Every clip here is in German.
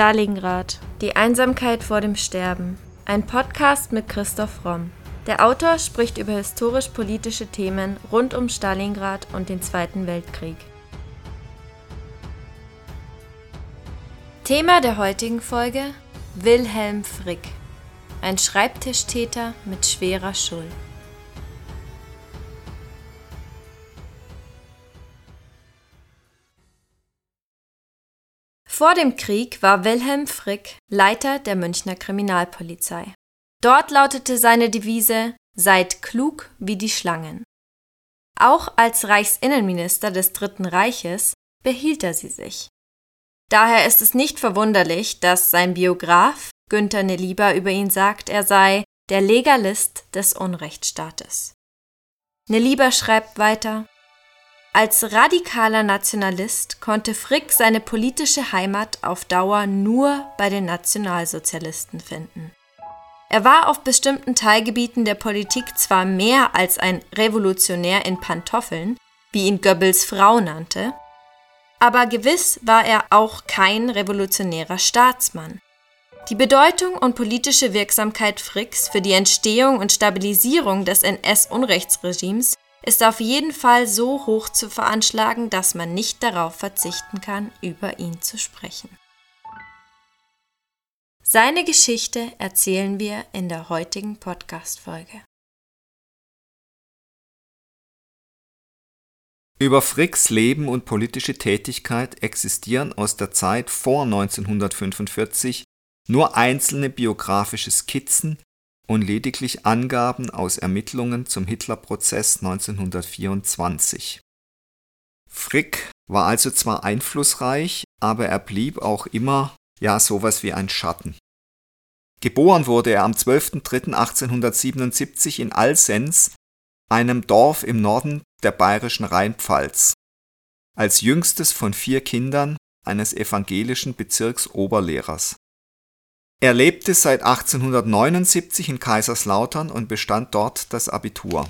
Stalingrad. Die Einsamkeit vor dem Sterben. Ein Podcast mit Christoph Romm. Der Autor spricht über historisch-politische Themen rund um Stalingrad und den Zweiten Weltkrieg. Thema der heutigen Folge Wilhelm Frick. Ein Schreibtischtäter mit schwerer Schuld. Vor dem Krieg war Wilhelm Frick Leiter der Münchner Kriminalpolizei. Dort lautete seine Devise Seid klug wie die Schlangen. Auch als Reichsinnenminister des Dritten Reiches behielt er sie sich. Daher ist es nicht verwunderlich, dass sein Biograf Günther Nelieber über ihn sagt, er sei der Legalist des Unrechtsstaates. Nelieber schreibt weiter, als radikaler Nationalist konnte Frick seine politische Heimat auf Dauer nur bei den Nationalsozialisten finden. Er war auf bestimmten Teilgebieten der Politik zwar mehr als ein Revolutionär in Pantoffeln, wie ihn Goebbels Frau nannte, aber gewiss war er auch kein revolutionärer Staatsmann. Die Bedeutung und politische Wirksamkeit Fricks für die Entstehung und Stabilisierung des NS-Unrechtsregimes ist auf jeden Fall so hoch zu veranschlagen, dass man nicht darauf verzichten kann, über ihn zu sprechen. Seine Geschichte erzählen wir in der heutigen Podcast-Folge. Über Fricks Leben und politische Tätigkeit existieren aus der Zeit vor 1945 nur einzelne biografische Skizzen und lediglich Angaben aus Ermittlungen zum Hitlerprozess 1924. Frick war also zwar einflussreich, aber er blieb auch immer ja sowas wie ein Schatten. Geboren wurde er am 12.03.1877 in Alsens, einem Dorf im Norden der bayerischen Rheinpfalz, als jüngstes von vier Kindern eines evangelischen Bezirksoberlehrers. Er lebte seit 1879 in Kaiserslautern und bestand dort das Abitur.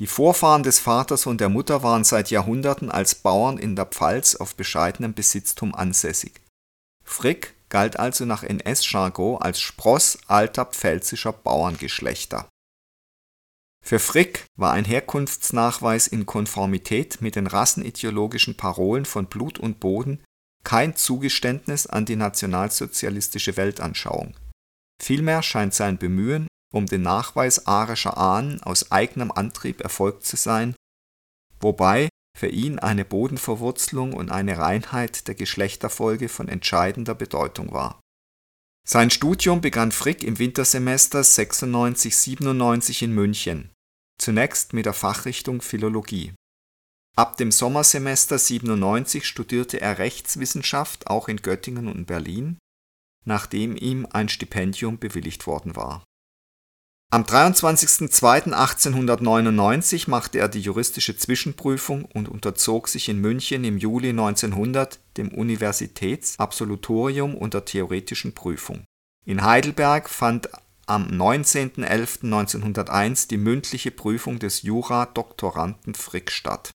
Die Vorfahren des Vaters und der Mutter waren seit Jahrhunderten als Bauern in der Pfalz auf bescheidenem Besitztum ansässig. Frick galt also nach NS-Jargon als Spross alter pfälzischer Bauerngeschlechter. Für Frick war ein Herkunftsnachweis in Konformität mit den rassenideologischen Parolen von Blut und Boden kein Zugeständnis an die nationalsozialistische Weltanschauung. Vielmehr scheint sein Bemühen um den Nachweis arischer Ahnen aus eigenem Antrieb erfolgt zu sein, wobei für ihn eine Bodenverwurzelung und eine Reinheit der Geschlechterfolge von entscheidender Bedeutung war. Sein Studium begann Frick im Wintersemester 96/97 in München, zunächst mit der Fachrichtung Philologie Ab dem Sommersemester 97 studierte er Rechtswissenschaft auch in Göttingen und Berlin, nachdem ihm ein Stipendium bewilligt worden war. Am 23.02.1899 machte er die juristische Zwischenprüfung und unterzog sich in München im Juli 1900 dem Universitätsabsolutorium und der theoretischen Prüfung. In Heidelberg fand am 19.11.1901 die mündliche Prüfung des Jura-Doktoranden Frick statt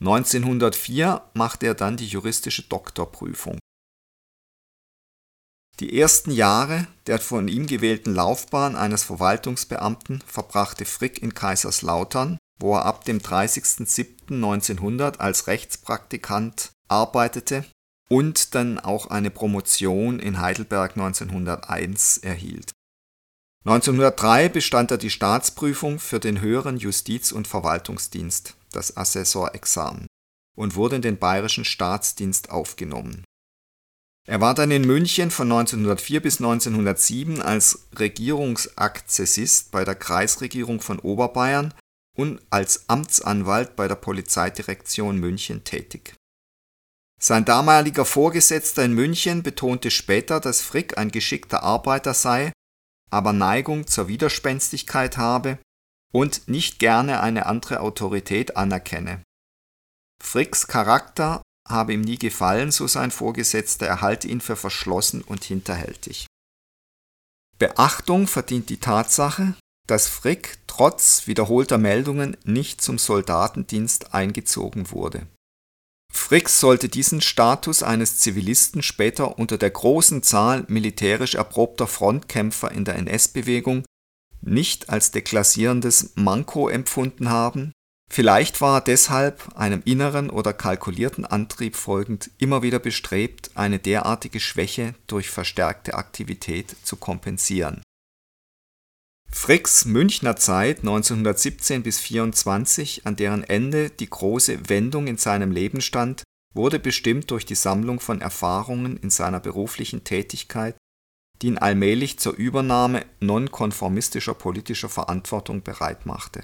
1904 machte er dann die juristische Doktorprüfung. Die ersten Jahre der von ihm gewählten Laufbahn eines Verwaltungsbeamten verbrachte Frick in Kaiserslautern, wo er ab dem 30.07.1900 als Rechtspraktikant arbeitete und dann auch eine Promotion in Heidelberg 1901 erhielt. 1903 bestand er die Staatsprüfung für den höheren Justiz- und Verwaltungsdienst das Assessorexamen, und wurde in den bayerischen Staatsdienst aufgenommen. Er war dann in München von 1904 bis 1907 als Regierungsakzessist bei der Kreisregierung von Oberbayern und als Amtsanwalt bei der Polizeidirektion München tätig. Sein damaliger Vorgesetzter in München betonte später, dass Frick ein geschickter Arbeiter sei, aber Neigung zur Widerspenstigkeit habe und nicht gerne eine andere Autorität anerkenne. Fricks Charakter habe ihm nie gefallen, so sein Vorgesetzter, er halte ihn für verschlossen und hinterhältig. Beachtung verdient die Tatsache, dass Frick trotz wiederholter Meldungen nicht zum Soldatendienst eingezogen wurde. Frick sollte diesen Status eines Zivilisten später unter der großen Zahl militärisch erprobter Frontkämpfer in der NS-Bewegung nicht als deklassierendes Manko empfunden haben, vielleicht war er deshalb einem inneren oder kalkulierten Antrieb folgend immer wieder bestrebt, eine derartige Schwäche durch verstärkte Aktivität zu kompensieren. Fricks Münchner Zeit 1917 bis 24, an deren Ende die große Wendung in seinem Leben stand, wurde bestimmt durch die Sammlung von Erfahrungen in seiner beruflichen Tätigkeit die ihn allmählich zur Übernahme nonkonformistischer politischer Verantwortung bereitmachte.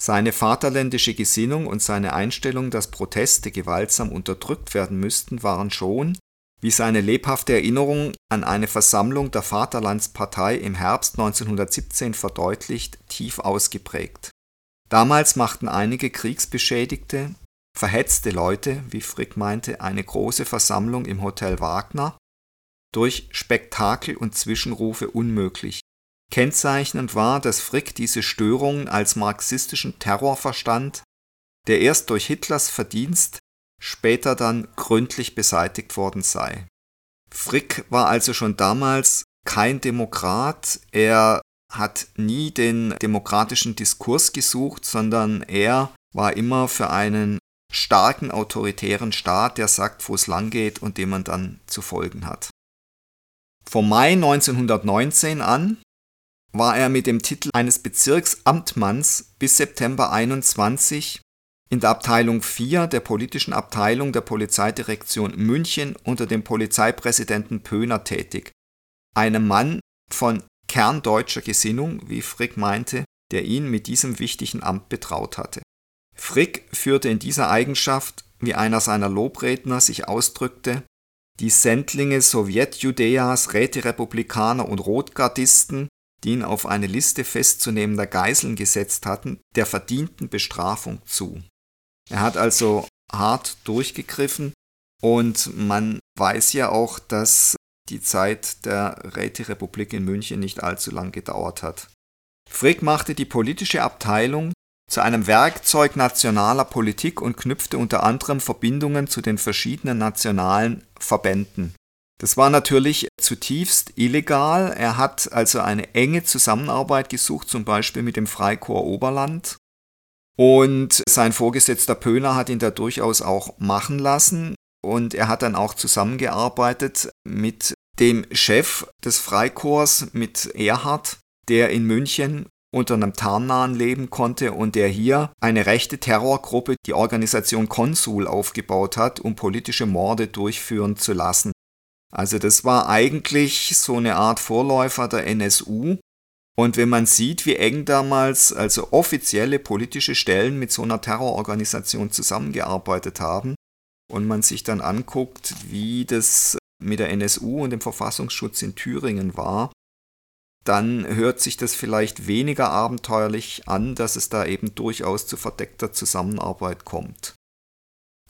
Seine vaterländische Gesinnung und seine Einstellung, dass Proteste gewaltsam unterdrückt werden müssten, waren schon, wie seine lebhafte Erinnerung an eine Versammlung der Vaterlandspartei im Herbst 1917 verdeutlicht, tief ausgeprägt. Damals machten einige Kriegsbeschädigte, verhetzte Leute, wie Frick meinte, eine große Versammlung im Hotel Wagner durch Spektakel und Zwischenrufe unmöglich. Kennzeichnend war, dass Frick diese Störungen als marxistischen Terror verstand, der erst durch Hitlers Verdienst später dann gründlich beseitigt worden sei. Frick war also schon damals kein Demokrat, er hat nie den demokratischen Diskurs gesucht, sondern er war immer für einen starken autoritären Staat, der sagt, wo es lang geht und dem man dann zu folgen hat. Vom Mai 1919 an war er mit dem Titel eines Bezirksamtmanns bis September 21 in der Abteilung 4 der politischen Abteilung der Polizeidirektion München unter dem Polizeipräsidenten Pöhner tätig, einem Mann von kerndeutscher Gesinnung, wie Frick meinte, der ihn mit diesem wichtigen Amt betraut hatte. Frick führte in dieser Eigenschaft, wie einer seiner Lobredner sich ausdrückte, die Sendlinge Sowjetjudäas, Räterepublikaner und Rotgardisten, die ihn auf eine Liste festzunehmender Geiseln gesetzt hatten, der verdienten Bestrafung zu. Er hat also hart durchgegriffen und man weiß ja auch, dass die Zeit der Räterepublik in München nicht allzu lang gedauert hat. Frick machte die politische Abteilung zu einem Werkzeug nationaler Politik und knüpfte unter anderem Verbindungen zu den verschiedenen nationalen Verbänden. Das war natürlich zutiefst illegal. Er hat also eine enge Zusammenarbeit gesucht, zum Beispiel mit dem Freikorps Oberland. Und sein Vorgesetzter Pöhner hat ihn da durchaus auch machen lassen. Und er hat dann auch zusammengearbeitet mit dem Chef des Freikorps, mit Erhard, der in München unter einem Tarnnahen leben konnte und der hier eine rechte Terrorgruppe, die Organisation Konsul, aufgebaut hat, um politische Morde durchführen zu lassen. Also das war eigentlich so eine Art Vorläufer der NSU. Und wenn man sieht, wie eng damals also offizielle politische Stellen mit so einer Terrororganisation zusammengearbeitet haben und man sich dann anguckt, wie das mit der NSU und dem Verfassungsschutz in Thüringen war, dann hört sich das vielleicht weniger abenteuerlich an, dass es da eben durchaus zu verdeckter Zusammenarbeit kommt.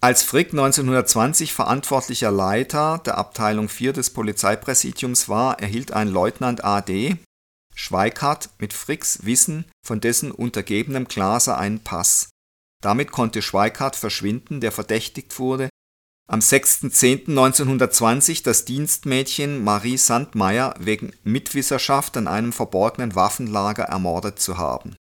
Als Frick 1920 verantwortlicher Leiter der Abteilung 4 des Polizeipräsidiums war, erhielt ein Leutnant AD Schweikart mit Fricks Wissen von dessen untergebenem Glaser einen Pass. Damit konnte Schweikart verschwinden, der verdächtigt wurde, am 6.10.1920 das Dienstmädchen Marie Sandmeier wegen Mitwisserschaft an einem verborgenen Waffenlager ermordet zu haben.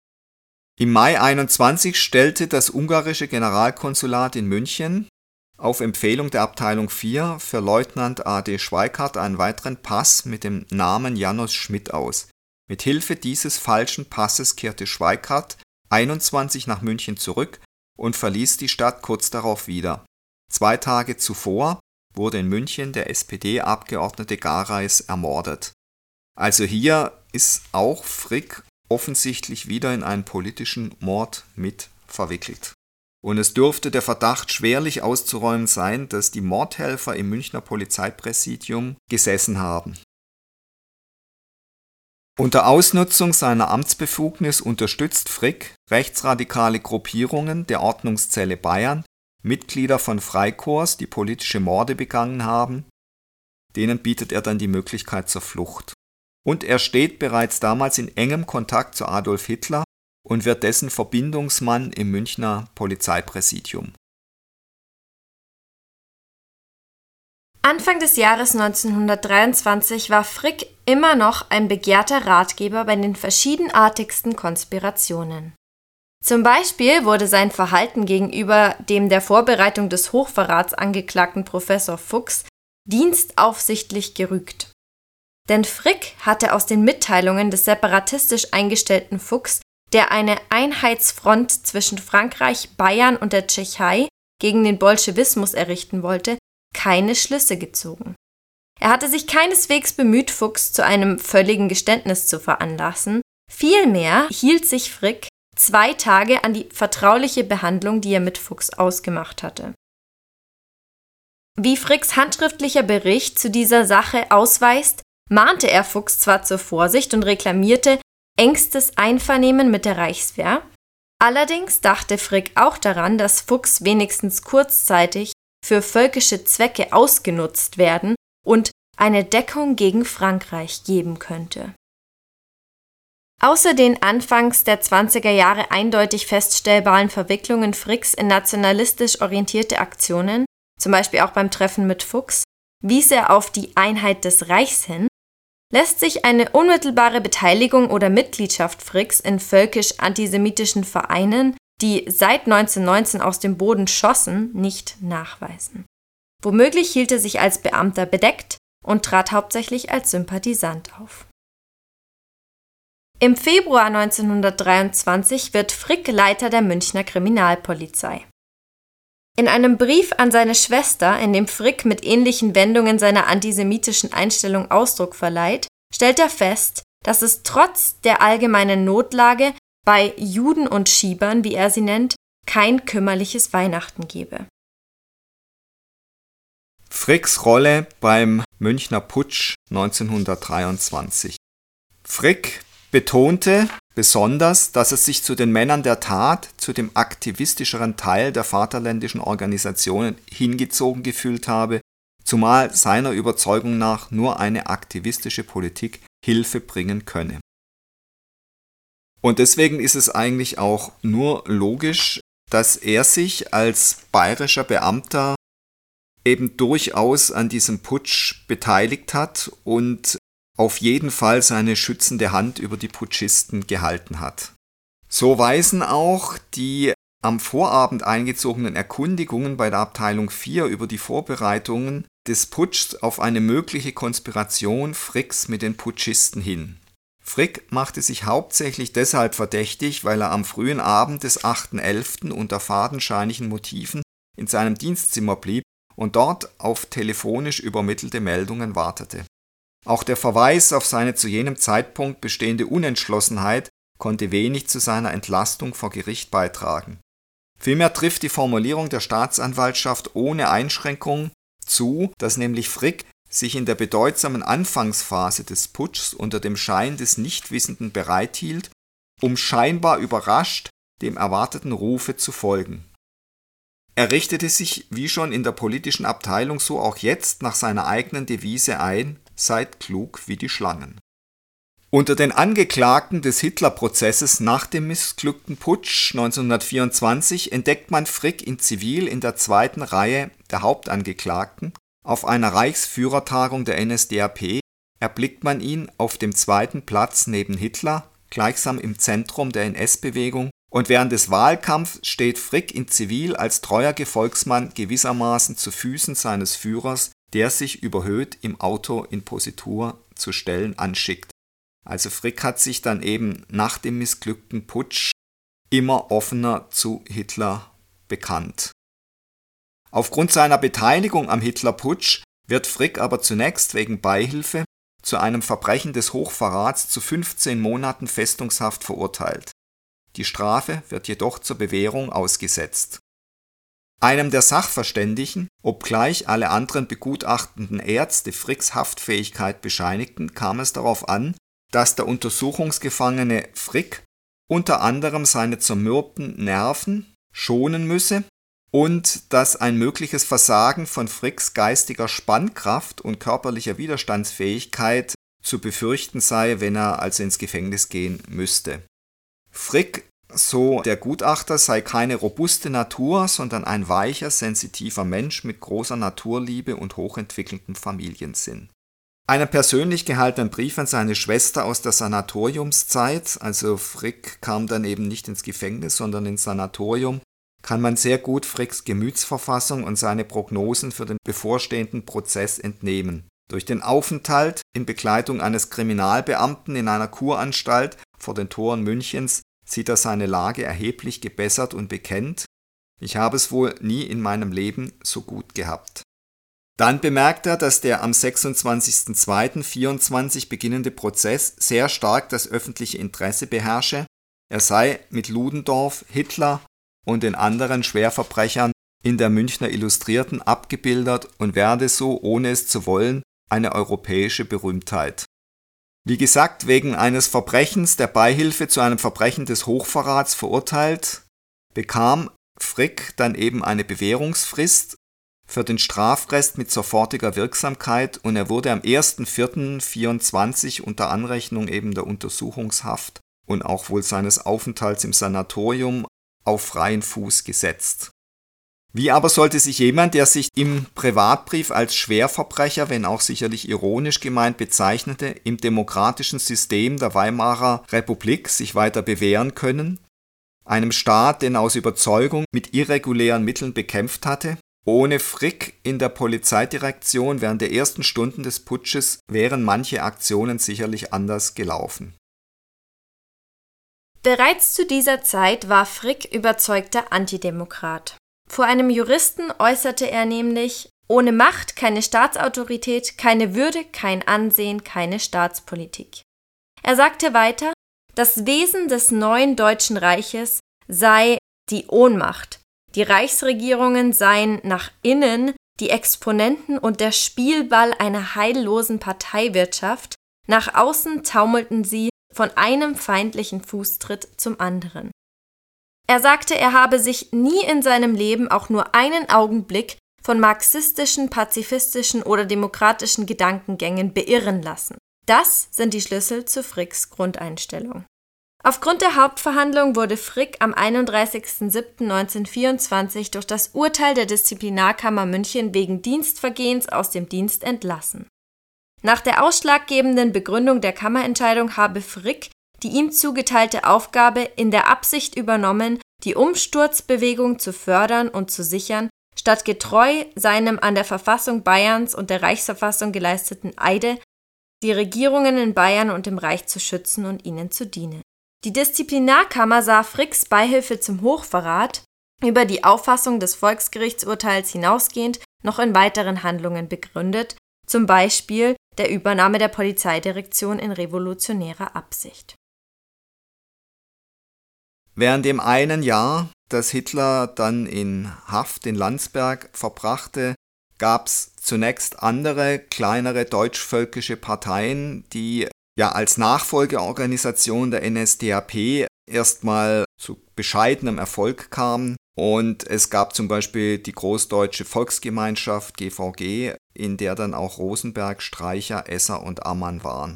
Im Mai 21 stellte das ungarische Generalkonsulat in München auf Empfehlung der Abteilung 4 für Leutnant A.D. Schweikart einen weiteren Pass mit dem Namen Janos Schmidt aus. Mit Hilfe dieses falschen Passes kehrte Schweikart 21 nach München zurück und verließ die Stadt kurz darauf wieder Zwei Tage zuvor wurde in München der SPD-Abgeordnete Gareis ermordet. Also hier ist auch Frick offensichtlich wieder in einen politischen Mord mit verwickelt. Und es dürfte der Verdacht schwerlich auszuräumen sein, dass die Mordhelfer im Münchner Polizeipräsidium gesessen haben. Unter Ausnutzung seiner Amtsbefugnis unterstützt Frick rechtsradikale Gruppierungen der Ordnungszelle Bayern Mitglieder von Freikorps, die politische Morde begangen haben, denen bietet er dann die Möglichkeit zur Flucht. Und er steht bereits damals in engem Kontakt zu Adolf Hitler und wird dessen Verbindungsmann im Münchner Polizeipräsidium Anfang des Jahres 1923 war Frick immer noch ein begehrter Ratgeber bei den verschiedenartigsten Konspirationen. Zum Beispiel wurde sein Verhalten gegenüber dem der Vorbereitung des Hochverrats angeklagten Professor Fuchs dienstaufsichtlich gerügt. Denn Frick hatte aus den Mitteilungen des separatistisch eingestellten Fuchs, der eine Einheitsfront zwischen Frankreich, Bayern und der Tschechei gegen den Bolschewismus errichten wollte, keine Schlüsse gezogen. Er hatte sich keineswegs bemüht, Fuchs zu einem völligen Geständnis zu veranlassen, vielmehr hielt sich Frick zwei Tage an die vertrauliche Behandlung, die er mit Fuchs ausgemacht hatte. Wie Fricks handschriftlicher Bericht zu dieser Sache ausweist, mahnte er Fuchs zwar zur Vorsicht und reklamierte engstes Einvernehmen mit der Reichswehr, allerdings dachte Frick auch daran, dass Fuchs wenigstens kurzzeitig für völkische Zwecke ausgenutzt werden und eine Deckung gegen Frankreich geben könnte. Außer den anfangs der 20er Jahre eindeutig feststellbaren Verwicklungen Fricks in nationalistisch orientierte Aktionen, zum Beispiel auch beim Treffen mit Fuchs, wies er auf die Einheit des Reichs hin, lässt sich eine unmittelbare Beteiligung oder Mitgliedschaft Fricks in völkisch-antisemitischen Vereinen die seit 1919 aus dem Boden schossen, nicht nachweisen. Womöglich hielt er sich als Beamter bedeckt und trat hauptsächlich als Sympathisant auf. Im Februar 1923 wird Frick Leiter der Münchner Kriminalpolizei. In einem Brief an seine Schwester, in dem Frick mit ähnlichen Wendungen seiner antisemitischen Einstellung Ausdruck verleiht, stellt er fest, dass es trotz der allgemeinen Notlage bei Juden und Schiebern, wie er sie nennt, kein kümmerliches Weihnachten gebe. Fricks Rolle beim Münchner Putsch 1923. Frick betonte besonders, dass er sich zu den Männern der Tat, zu dem aktivistischeren Teil der vaterländischen Organisationen hingezogen gefühlt habe, zumal seiner Überzeugung nach nur eine aktivistische Politik Hilfe bringen könne. Und deswegen ist es eigentlich auch nur logisch, dass er sich als bayerischer Beamter eben durchaus an diesem Putsch beteiligt hat und auf jeden Fall seine schützende Hand über die Putschisten gehalten hat. So weisen auch die am Vorabend eingezogenen Erkundigungen bei der Abteilung 4 über die Vorbereitungen des Putschs auf eine mögliche Konspiration Fricks mit den Putschisten hin. Frick machte sich hauptsächlich deshalb verdächtig, weil er am frühen Abend des 8.11. unter fadenscheinigen Motiven in seinem Dienstzimmer blieb und dort auf telefonisch übermittelte Meldungen wartete. Auch der Verweis auf seine zu jenem Zeitpunkt bestehende Unentschlossenheit konnte wenig zu seiner Entlastung vor Gericht beitragen. Vielmehr trifft die Formulierung der Staatsanwaltschaft ohne Einschränkung zu, dass nämlich Frick sich in der bedeutsamen Anfangsphase des Putschs unter dem Schein des Nichtwissenden bereithielt, um scheinbar überrascht dem erwarteten Rufe zu folgen. Er richtete sich wie schon in der politischen Abteilung so auch jetzt nach seiner eigenen Devise ein, seid klug wie die Schlangen. Unter den Angeklagten des Hitlerprozesses nach dem missglückten Putsch 1924 entdeckt man Frick in Zivil in der zweiten Reihe der Hauptangeklagten auf einer Reichsführertagung der NSDAP erblickt man ihn auf dem zweiten Platz neben Hitler, gleichsam im Zentrum der NS-Bewegung, und während des Wahlkampfs steht Frick in Zivil als treuer Gefolgsmann gewissermaßen zu Füßen seines Führers, der sich überhöht im Auto in Positur zu stellen anschickt. Also Frick hat sich dann eben nach dem missglückten Putsch immer offener zu Hitler bekannt. Aufgrund seiner Beteiligung am Hitlerputsch wird Frick aber zunächst wegen Beihilfe zu einem Verbrechen des Hochverrats zu 15 Monaten Festungshaft verurteilt. Die Strafe wird jedoch zur Bewährung ausgesetzt. Einem der Sachverständigen, obgleich alle anderen begutachtenden Ärzte Fricks Haftfähigkeit bescheinigten, kam es darauf an, dass der Untersuchungsgefangene Frick unter anderem seine zermürbten Nerven schonen müsse und dass ein mögliches Versagen von Fricks geistiger Spannkraft und körperlicher Widerstandsfähigkeit zu befürchten sei, wenn er also ins Gefängnis gehen müsste. Frick So, der Gutachter sei keine robuste Natur, sondern ein weicher, sensitiver Mensch mit großer Naturliebe und hochentwickeltem Familiensinn. Einen persönlich gehaltenen Brief an seine Schwester aus der Sanatoriumszeit, also Frick kam dann eben nicht ins Gefängnis, sondern ins Sanatorium, kann man sehr gut Fricks Gemütsverfassung und seine Prognosen für den bevorstehenden Prozess entnehmen. Durch den Aufenthalt in Begleitung eines Kriminalbeamten in einer Kuranstalt vor den Toren Münchens sieht er seine Lage erheblich gebessert und bekennt, ich habe es wohl nie in meinem Leben so gut gehabt. Dann bemerkt er, dass der am 26.02.24 beginnende Prozess sehr stark das öffentliche Interesse beherrsche, er sei mit Ludendorff, Hitler und den anderen Schwerverbrechern in der Münchner Illustrierten abgebildet und werde so, ohne es zu wollen, eine europäische Berühmtheit. Wie gesagt, wegen eines Verbrechens der Beihilfe zu einem Verbrechen des Hochverrats verurteilt, bekam Frick dann eben eine Bewährungsfrist für den Strafrest mit sofortiger Wirksamkeit und er wurde am 1.4.24 unter Anrechnung eben der Untersuchungshaft und auch wohl seines Aufenthalts im Sanatorium auf freien Fuß gesetzt. Wie aber sollte sich jemand, der sich im Privatbrief als Schwerverbrecher, wenn auch sicherlich ironisch gemeint, bezeichnete, im demokratischen System der Weimarer Republik sich weiter bewähren können? Einem Staat, den aus Überzeugung mit irregulären Mitteln bekämpft hatte? Ohne Frick in der Polizeidirektion während der ersten Stunden des Putsches wären manche Aktionen sicherlich anders gelaufen. Bereits zu dieser Zeit war Frick überzeugter Antidemokrat. Vor einem Juristen äußerte er nämlich ohne Macht keine Staatsautorität, keine Würde, kein Ansehen, keine Staatspolitik. Er sagte weiter, das Wesen des neuen Deutschen Reiches sei die Ohnmacht. Die Reichsregierungen seien nach innen die Exponenten und der Spielball einer heillosen Parteiwirtschaft, nach außen taumelten sie von einem feindlichen Fußtritt zum anderen. Er sagte, er habe sich nie in seinem Leben auch nur einen Augenblick von marxistischen, pazifistischen oder demokratischen Gedankengängen beirren lassen. Das sind die Schlüssel zu Fricks Grundeinstellung. Aufgrund der Hauptverhandlung wurde Frick am 31.07.1924 durch das Urteil der Disziplinarkammer München wegen Dienstvergehens aus dem Dienst entlassen. Nach der ausschlaggebenden Begründung der Kammerentscheidung habe Frick die ihm zugeteilte Aufgabe in der Absicht übernommen, die Umsturzbewegung zu fördern und zu sichern, statt getreu seinem an der Verfassung Bayerns und der Reichsverfassung geleisteten Eide, die Regierungen in Bayern und im Reich zu schützen und ihnen zu dienen. Die Disziplinarkammer sah Fricks Beihilfe zum Hochverrat über die Auffassung des Volksgerichtsurteils hinausgehend noch in weiteren Handlungen begründet, zum Beispiel der Übernahme der Polizeidirektion in revolutionärer Absicht. Während dem einen Jahr, das Hitler dann in Haft in Landsberg verbrachte, gab es zunächst andere, kleinere deutschvölkische Parteien, die ja als Nachfolgeorganisation der NSDAP erstmal zu bescheidenem Erfolg kamen. Und es gab zum Beispiel die Großdeutsche Volksgemeinschaft GVG, in der dann auch Rosenberg, Streicher, Esser und Ammann waren.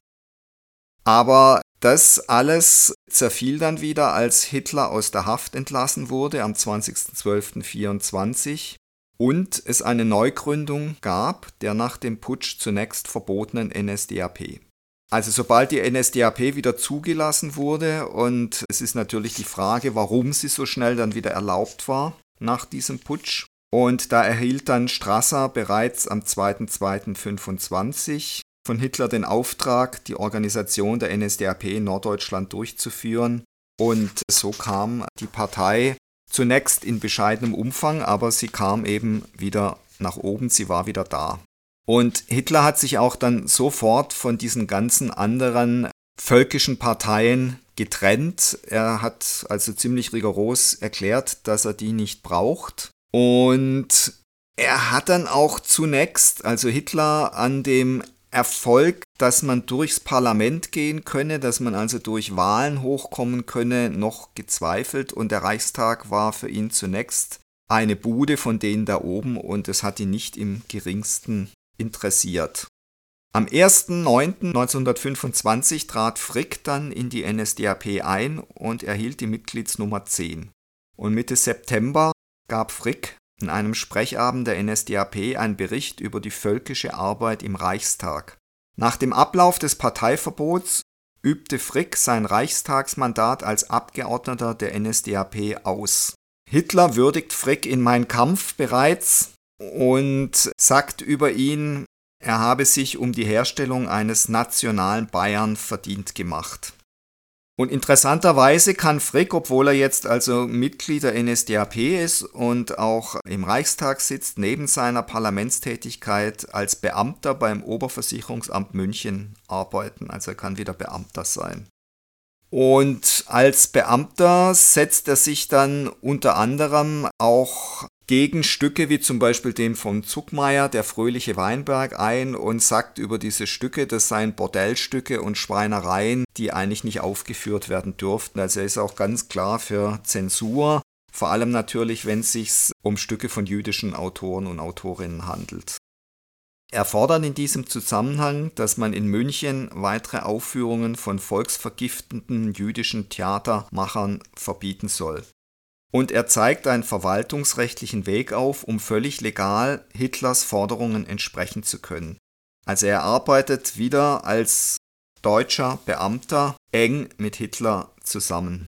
Aber das alles zerfiel dann wieder, als Hitler aus der Haft entlassen wurde am 20.12.24 und es eine Neugründung gab der nach dem Putsch zunächst verbotenen NSDAP. Also sobald die NSDAP wieder zugelassen wurde und es ist natürlich die Frage, warum sie so schnell dann wieder erlaubt war nach diesem Putsch. Und da erhielt dann Strasser bereits am 2.2.25 von Hitler den Auftrag, die Organisation der NSDAP in Norddeutschland durchzuführen. Und so kam die Partei zunächst in bescheidenem Umfang, aber sie kam eben wieder nach oben, sie war wieder da. Und Hitler hat sich auch dann sofort von diesen ganzen anderen völkischen Parteien getrennt. Er hat also ziemlich rigoros erklärt, dass er die nicht braucht. Und er hat dann auch zunächst, also Hitler, an dem Erfolg, dass man durchs Parlament gehen könne, dass man also durch Wahlen hochkommen könne, noch gezweifelt. Und der Reichstag war für ihn zunächst eine Bude von denen da oben und es hat ihn nicht im geringsten interessiert. Am 1.9.1925 trat Frick dann in die NSDAP ein und erhielt die Mitgliedsnummer 10. Und Mitte September gab Frick in einem Sprechabend der NSDAP einen Bericht über die völkische Arbeit im Reichstag. Nach dem Ablauf des Parteiverbots übte Frick sein Reichstagsmandat als Abgeordneter der NSDAP aus. Hitler würdigt Frick in Mein Kampf bereits und sagt über ihn, er habe sich um die Herstellung eines nationalen Bayern verdient gemacht. Und interessanterweise kann Frick, obwohl er jetzt also Mitglied der NSDAP ist und auch im Reichstag sitzt, neben seiner Parlamentstätigkeit als Beamter beim Oberversicherungsamt München arbeiten. Also er kann wieder Beamter sein. Und als Beamter setzt er sich dann unter anderem auch gegen Stücke wie zum Beispiel den von Zuckmeier, der fröhliche Weinberg, ein und sagt über diese Stücke, das seien Bordellstücke und Schweinereien, die eigentlich nicht aufgeführt werden dürften. Also er ist auch ganz klar für Zensur, vor allem natürlich, wenn es sich um Stücke von jüdischen Autoren und Autorinnen handelt. Er fordert in diesem Zusammenhang, dass man in München weitere Aufführungen von volksvergiftenden jüdischen Theatermachern verbieten soll. Und er zeigt einen verwaltungsrechtlichen Weg auf, um völlig legal Hitlers Forderungen entsprechen zu können. Also er arbeitet wieder als deutscher Beamter eng mit Hitler zusammen.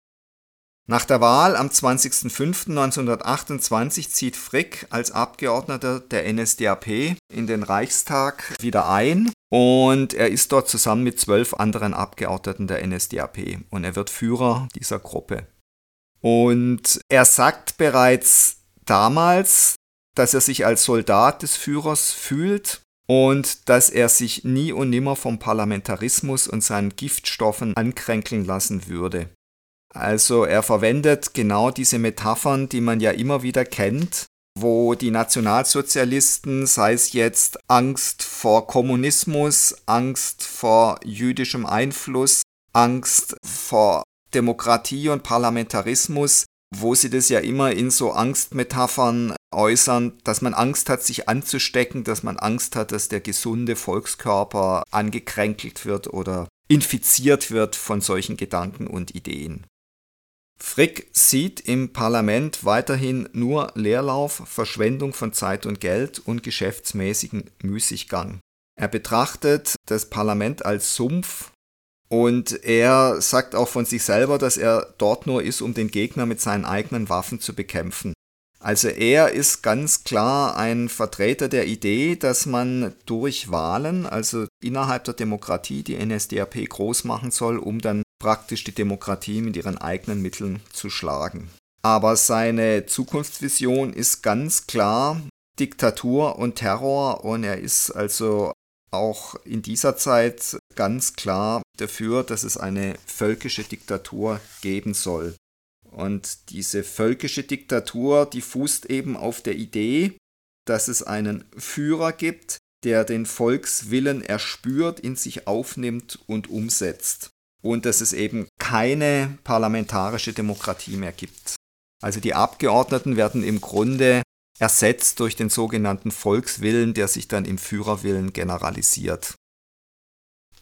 Nach der Wahl am 20.05.1928 zieht Frick als Abgeordneter der NSDAP in den Reichstag wieder ein und er ist dort zusammen mit zwölf anderen Abgeordneten der NSDAP und er wird Führer dieser Gruppe. Und er sagt bereits damals, dass er sich als Soldat des Führers fühlt und dass er sich nie und nimmer vom Parlamentarismus und seinen Giftstoffen ankränkeln lassen würde. Also er verwendet genau diese Metaphern, die man ja immer wieder kennt, wo die Nationalsozialisten, sei es jetzt Angst vor Kommunismus, Angst vor jüdischem Einfluss, Angst vor Demokratie und Parlamentarismus, wo sie das ja immer in so Angstmetaphern äußern, dass man Angst hat, sich anzustecken, dass man Angst hat, dass der gesunde Volkskörper angekränkelt wird oder infiziert wird von solchen Gedanken und Ideen. Frick sieht im Parlament weiterhin nur Leerlauf, Verschwendung von Zeit und Geld und geschäftsmäßigen Müßiggang. Er betrachtet das Parlament als Sumpf, und er sagt auch von sich selber, dass er dort nur ist, um den Gegner mit seinen eigenen Waffen zu bekämpfen. Also er ist ganz klar ein Vertreter der Idee, dass man durch Wahlen, also innerhalb der Demokratie, die NSDAP groß machen soll, um dann praktisch die Demokratie mit ihren eigenen Mitteln zu schlagen. Aber seine Zukunftsvision ist ganz klar Diktatur und Terror und er ist also auch in dieser Zeit ganz klar dafür, dass es eine völkische Diktatur geben soll. Und diese völkische Diktatur, die fußt eben auf der Idee, dass es einen Führer gibt, der den Volkswillen erspürt, in sich aufnimmt und umsetzt. Und dass es eben keine parlamentarische Demokratie mehr gibt. Also die Abgeordneten werden im Grunde ersetzt durch den sogenannten Volkswillen, der sich dann im Führerwillen generalisiert.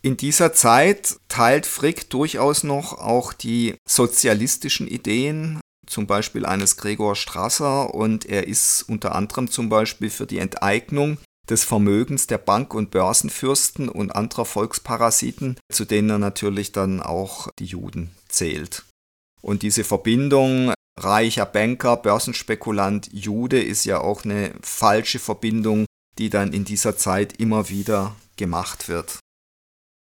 In dieser Zeit teilt Frick durchaus noch auch die sozialistischen Ideen, zum Beispiel eines Gregor Strasser, und er ist unter anderem zum Beispiel für die Enteignung des Vermögens der Bank- und Börsenfürsten und anderer Volksparasiten, zu denen er natürlich dann auch die Juden zählt. Und diese Verbindung reicher Banker, Börsenspekulant, Jude ist ja auch eine falsche Verbindung, die dann in dieser Zeit immer wieder gemacht wird.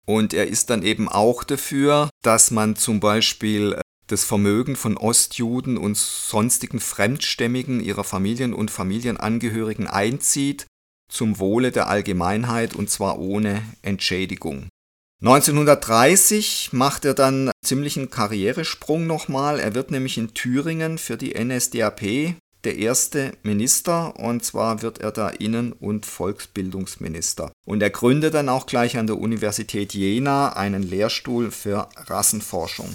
Und er ist dann eben auch dafür, dass man zum Beispiel äh, das Vermögen von Ostjuden und sonstigen Fremdstämmigen ihrer Familien und Familienangehörigen einzieht, zum Wohle der Allgemeinheit und zwar ohne Entschädigung. 1930 macht er dann ziemlichen Karrieresprung nochmal. Er wird nämlich in Thüringen für die NSDAP der erste Minister und zwar wird er da Innen- und Volksbildungsminister. Und er gründet dann auch gleich an der Universität Jena einen Lehrstuhl für Rassenforschung.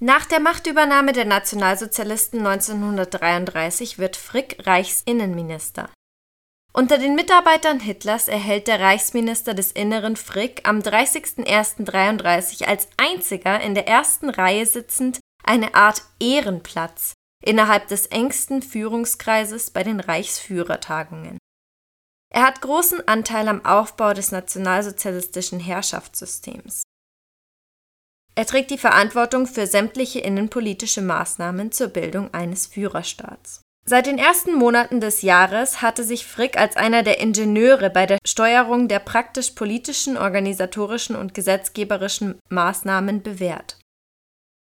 Nach der Machtübernahme der Nationalsozialisten 1933 wird Frick Reichsinnenminister. Unter den Mitarbeitern Hitlers erhält der Reichsminister des Inneren Frick am 30.01.33 als einziger in der ersten Reihe sitzend eine Art Ehrenplatz innerhalb des engsten Führungskreises bei den Reichsführertagungen. Er hat großen Anteil am Aufbau des nationalsozialistischen Herrschaftssystems. Er trägt die Verantwortung für sämtliche innenpolitische Maßnahmen zur Bildung eines Führerstaats. Seit den ersten Monaten des Jahres hatte sich Frick als einer der Ingenieure bei der Steuerung der praktisch politischen, organisatorischen und gesetzgeberischen Maßnahmen bewährt.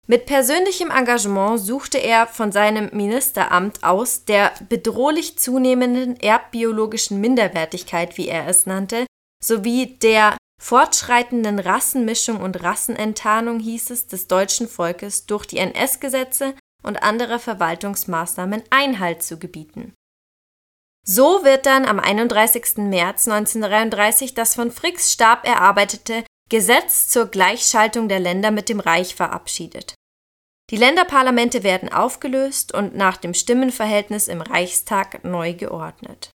Mit persönlichem Engagement suchte er von seinem Ministeramt aus der bedrohlich zunehmenden erbbiologischen Minderwertigkeit, wie er es nannte, sowie der fortschreitenden Rassenmischung und Rassenenttarnung hieß es des deutschen Volkes durch die NS-Gesetze und andere Verwaltungsmaßnahmen Einhalt zu gebieten. So wird dann am 31. März 1933 das von Fricks Stab erarbeitete Gesetz zur Gleichschaltung der Länder mit dem Reich verabschiedet. Die Länderparlamente werden aufgelöst und nach dem Stimmenverhältnis im Reichstag neu geordnet.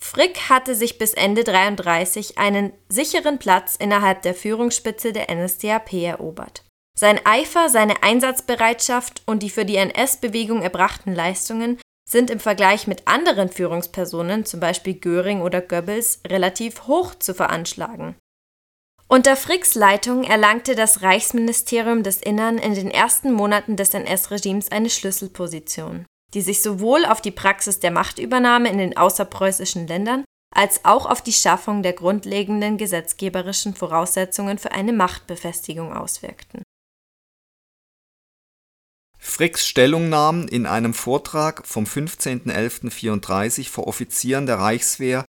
Frick hatte sich bis Ende 33 einen sicheren Platz innerhalb der Führungsspitze der NSDAP erobert. Sein Eifer, seine Einsatzbereitschaft und die für die NS-Bewegung erbrachten Leistungen sind im Vergleich mit anderen Führungspersonen, zum Beispiel Göring oder Goebbels, relativ hoch zu veranschlagen. Unter Fricks Leitung erlangte das Reichsministerium des Innern in den ersten Monaten des NS-Regimes eine Schlüsselposition, die sich sowohl auf die Praxis der Machtübernahme in den außerpreußischen Ländern als auch auf die Schaffung der grundlegenden gesetzgeberischen Voraussetzungen für eine Machtbefestigung auswirkten. Fricks Stellungnahmen in einem Vortrag vom 15.11.34 vor Offizieren der Reichswehr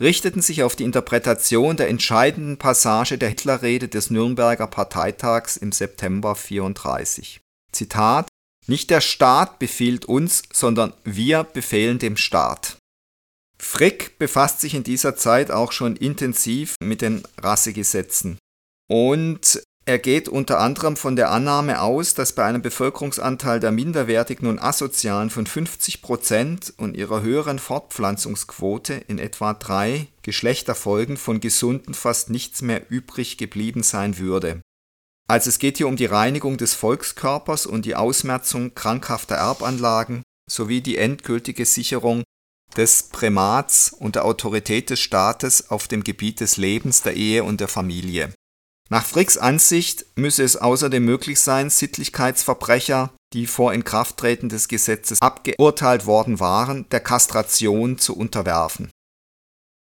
richteten sich auf die Interpretation der entscheidenden Passage der Hitlerrede des Nürnberger Parteitags im September 34. Zitat Nicht der Staat befiehlt uns, sondern wir befehlen dem Staat. Frick befasst sich in dieser Zeit auch schon intensiv mit den Rassegesetzen und er geht unter anderem von der Annahme aus, dass bei einem Bevölkerungsanteil der minderwertigen und asozialen von 50 Prozent und ihrer höheren Fortpflanzungsquote in etwa drei Geschlechterfolgen von gesunden fast nichts mehr übrig geblieben sein würde. Also es geht hier um die Reinigung des Volkskörpers und die Ausmerzung krankhafter Erbanlagen sowie die endgültige Sicherung des Prämats und der Autorität des Staates auf dem Gebiet des Lebens, der Ehe und der Familie. Nach Fricks Ansicht müsse es außerdem möglich sein, Sittlichkeitsverbrecher, die vor Inkrafttreten des Gesetzes abgeurteilt worden waren, der Kastration zu unterwerfen.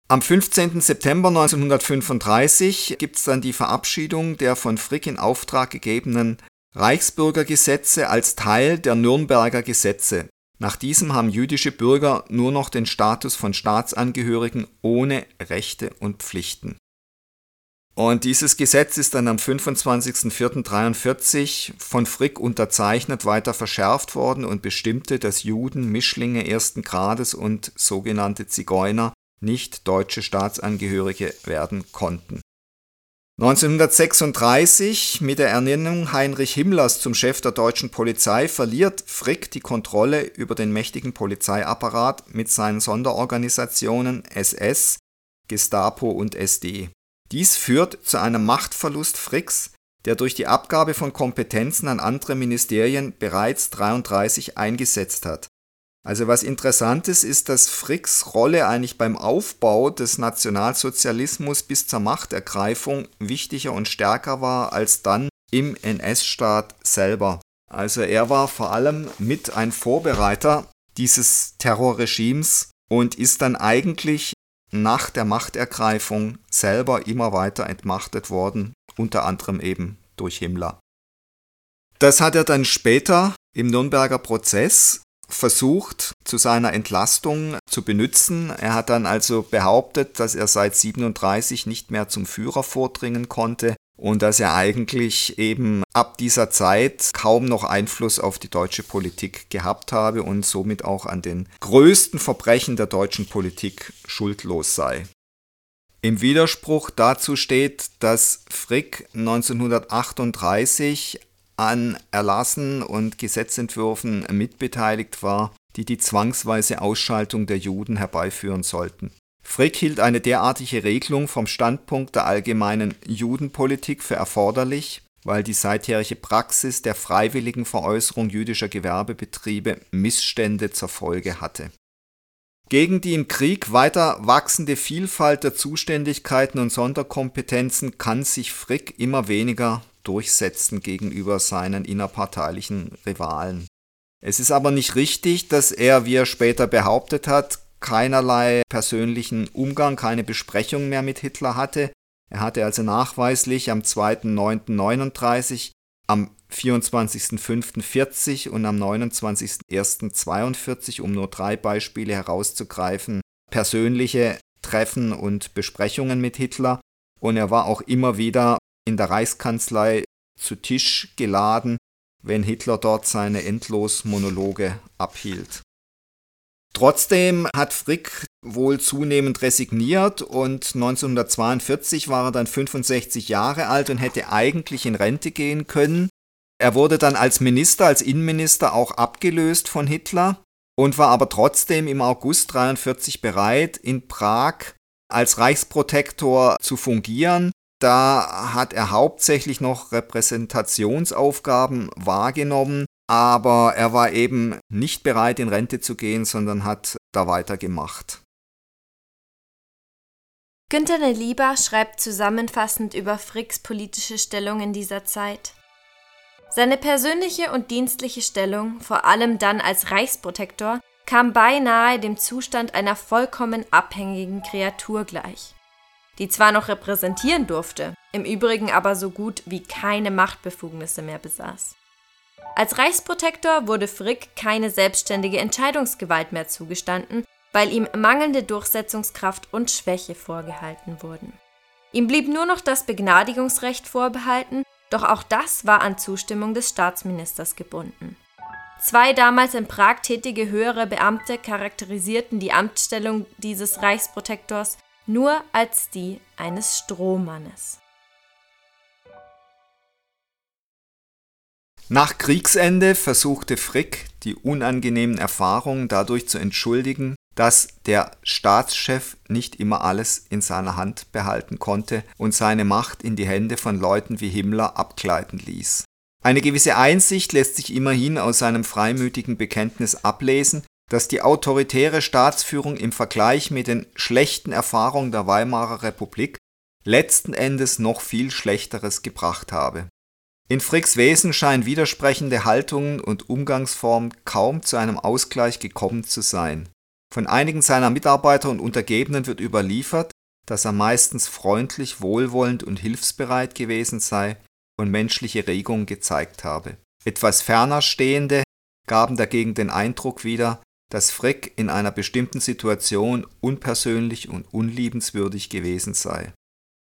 Am 15. September 1935 gibt es dann die Verabschiedung der von Frick in Auftrag gegebenen Reichsbürgergesetze als Teil der Nürnberger Gesetze. Nach diesem haben jüdische Bürger nur noch den Status von Staatsangehörigen ohne Rechte und Pflichten. Und dieses Gesetz ist dann am 25.04.43 von Frick unterzeichnet, weiter verschärft worden und bestimmte, dass Juden, Mischlinge ersten Grades und sogenannte Zigeuner nicht deutsche Staatsangehörige werden konnten. 1936, mit der Ernennung Heinrich Himmlers zum Chef der deutschen Polizei, verliert Frick die Kontrolle über den mächtigen Polizeiapparat mit seinen Sonderorganisationen SS, Gestapo und SD. Dies führt zu einem Machtverlust Fricks, der durch die Abgabe von Kompetenzen an andere Ministerien bereits 33 eingesetzt hat. Also was interessant ist, ist, dass Fricks Rolle eigentlich beim Aufbau des Nationalsozialismus bis zur Machtergreifung wichtiger und stärker war als dann im NS-Staat selber. Also er war vor allem mit ein Vorbereiter dieses Terrorregimes und ist dann eigentlich nach der Machtergreifung selber immer weiter entmachtet worden, unter anderem eben durch Himmler. Das hat er dann später im Nürnberger Prozess versucht zu seiner Entlastung zu benutzen. Er hat dann also behauptet, dass er seit 37 nicht mehr zum Führer vordringen konnte und dass er eigentlich eben ab dieser Zeit kaum noch Einfluss auf die deutsche Politik gehabt habe und somit auch an den größten Verbrechen der deutschen Politik schuldlos sei. Im Widerspruch dazu steht, dass Frick 1938 an Erlassen und Gesetzentwürfen mitbeteiligt war, die die zwangsweise Ausschaltung der Juden herbeiführen sollten. Frick hielt eine derartige Regelung vom Standpunkt der allgemeinen Judenpolitik für erforderlich, weil die seitherige Praxis der freiwilligen Veräußerung jüdischer Gewerbebetriebe Missstände zur Folge hatte. Gegen die im Krieg weiter wachsende Vielfalt der Zuständigkeiten und Sonderkompetenzen kann sich Frick immer weniger durchsetzen gegenüber seinen innerparteilichen Rivalen. Es ist aber nicht richtig, dass er, wie er später behauptet hat, keinerlei persönlichen Umgang, keine Besprechung mehr mit Hitler hatte. Er hatte also nachweislich am 2.9.39, am 24.05.40 und am 29.01.42, um nur drei Beispiele herauszugreifen, persönliche Treffen und Besprechungen mit Hitler. Und er war auch immer wieder in der Reichskanzlei zu Tisch geladen, wenn Hitler dort seine Endlosmonologe abhielt. Trotzdem hat Frick wohl zunehmend resigniert und 1942 war er dann 65 Jahre alt und hätte eigentlich in Rente gehen können. Er wurde dann als Minister, als Innenminister auch abgelöst von Hitler und war aber trotzdem im August 1943 bereit, in Prag als Reichsprotektor zu fungieren. Da hat er hauptsächlich noch Repräsentationsaufgaben wahrgenommen, aber er war eben nicht bereit, in Rente zu gehen, sondern hat da weitergemacht. Günter Nelieber schreibt zusammenfassend über Fricks politische Stellung in dieser Zeit. Seine persönliche und dienstliche Stellung, vor allem dann als Reichsprotektor, kam beinahe dem Zustand einer vollkommen abhängigen Kreatur gleich, die zwar noch repräsentieren durfte, im Übrigen aber so gut wie keine Machtbefugnisse mehr besaß. Als Reichsprotektor wurde Frick keine selbstständige Entscheidungsgewalt mehr zugestanden, weil ihm mangelnde Durchsetzungskraft und Schwäche vorgehalten wurden. Ihm blieb nur noch das Begnadigungsrecht vorbehalten, doch auch das war an Zustimmung des Staatsministers gebunden. Zwei damals in Prag tätige höhere Beamte charakterisierten die Amtsstellung dieses Reichsprotektors nur als die eines Strohmannes. Nach Kriegsende versuchte Frick, die unangenehmen Erfahrungen dadurch zu entschuldigen, dass der Staatschef nicht immer alles in seiner Hand behalten konnte und seine Macht in die Hände von Leuten wie Himmler abgleiten ließ. Eine gewisse Einsicht lässt sich immerhin aus seinem freimütigen Bekenntnis ablesen, dass die autoritäre Staatsführung im Vergleich mit den schlechten Erfahrungen der Weimarer Republik letzten Endes noch viel Schlechteres gebracht habe. In Fricks Wesen scheinen widersprechende Haltungen und Umgangsformen kaum zu einem Ausgleich gekommen zu sein. Von einigen seiner Mitarbeiter und Untergebenen wird überliefert, dass er meistens freundlich, wohlwollend und hilfsbereit gewesen sei und menschliche Regungen gezeigt habe. Etwas ferner Stehende gaben dagegen den Eindruck wieder, dass Frick in einer bestimmten Situation unpersönlich und unliebenswürdig gewesen sei.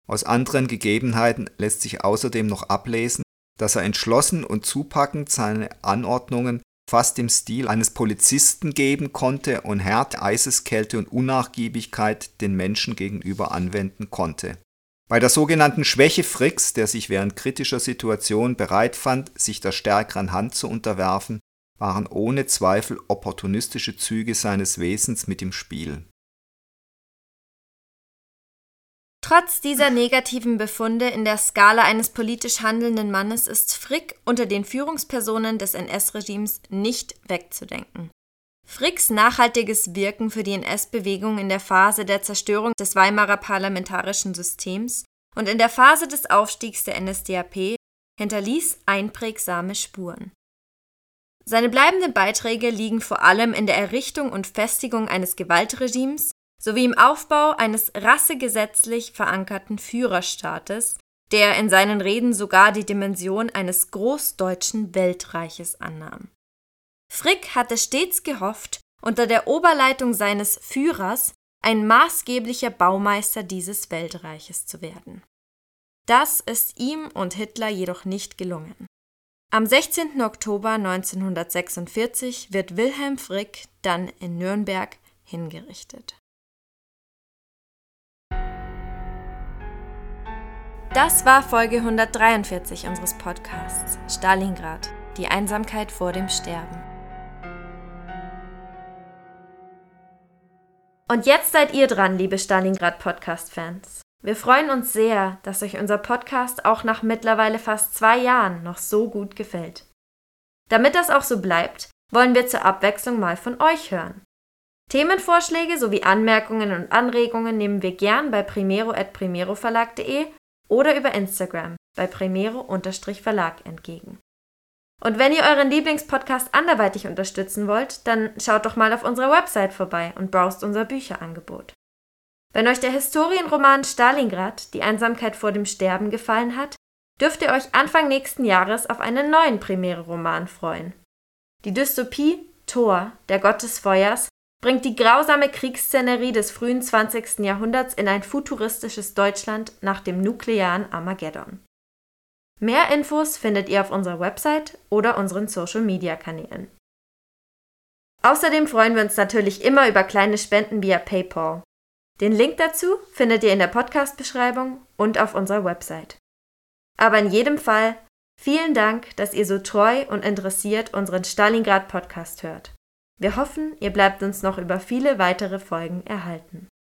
Aus anderen Gegebenheiten lässt sich außerdem noch ablesen, dass er entschlossen und zupackend seine Anordnungen fast im Stil eines Polizisten geben konnte und Härte, Eiseskälte und Unnachgiebigkeit den Menschen gegenüber anwenden konnte. Bei der sogenannten Schwäche Fricks, der sich während kritischer Situationen bereit fand, sich der stärkeren Hand zu unterwerfen, waren ohne Zweifel opportunistische Züge seines Wesens mit im Spiel. Trotz dieser negativen Befunde in der Skala eines politisch handelnden Mannes ist Frick unter den Führungspersonen des NS-Regimes nicht wegzudenken. Fricks nachhaltiges Wirken für die NS-Bewegung in der Phase der Zerstörung des Weimarer parlamentarischen Systems und in der Phase des Aufstiegs der NSDAP hinterließ einprägsame Spuren. Seine bleibenden Beiträge liegen vor allem in der Errichtung und Festigung eines Gewaltregimes sowie im Aufbau eines rassegesetzlich verankerten Führerstaates, der in seinen Reden sogar die Dimension eines großdeutschen Weltreiches annahm. Frick hatte stets gehofft, unter der Oberleitung seines Führers ein maßgeblicher Baumeister dieses Weltreiches zu werden. Das ist ihm und Hitler jedoch nicht gelungen. Am 16. Oktober 1946 wird Wilhelm Frick dann in Nürnberg hingerichtet. Das war Folge 143 unseres Podcasts Stalingrad, die Einsamkeit vor dem Sterben. Und jetzt seid ihr dran, liebe Stalingrad Podcast-Fans. Wir freuen uns sehr, dass euch unser Podcast auch nach mittlerweile fast zwei Jahren noch so gut gefällt. Damit das auch so bleibt, wollen wir zur Abwechslung mal von euch hören. Themenvorschläge sowie Anmerkungen und Anregungen nehmen wir gern bei primero.primeroverlag.de oder über Instagram bei primero-verlag entgegen. Und wenn ihr euren Lieblingspodcast anderweitig unterstützen wollt, dann schaut doch mal auf unserer Website vorbei und browst unser Bücherangebot. Wenn euch der Historienroman Stalingrad, die Einsamkeit vor dem Sterben gefallen hat, dürft ihr euch Anfang nächsten Jahres auf einen neuen Premiere-Roman freuen. Die Dystopie Thor, der Gott des Feuers, bringt die grausame Kriegsszenerie des frühen 20. Jahrhunderts in ein futuristisches Deutschland nach dem nuklearen Armageddon. Mehr Infos findet ihr auf unserer Website oder unseren Social-Media-Kanälen. Außerdem freuen wir uns natürlich immer über kleine Spenden via PayPal. Den Link dazu findet ihr in der Podcast-Beschreibung und auf unserer Website. Aber in jedem Fall vielen Dank, dass ihr so treu und interessiert unseren Stalingrad-Podcast hört. Wir hoffen, ihr bleibt uns noch über viele weitere Folgen erhalten.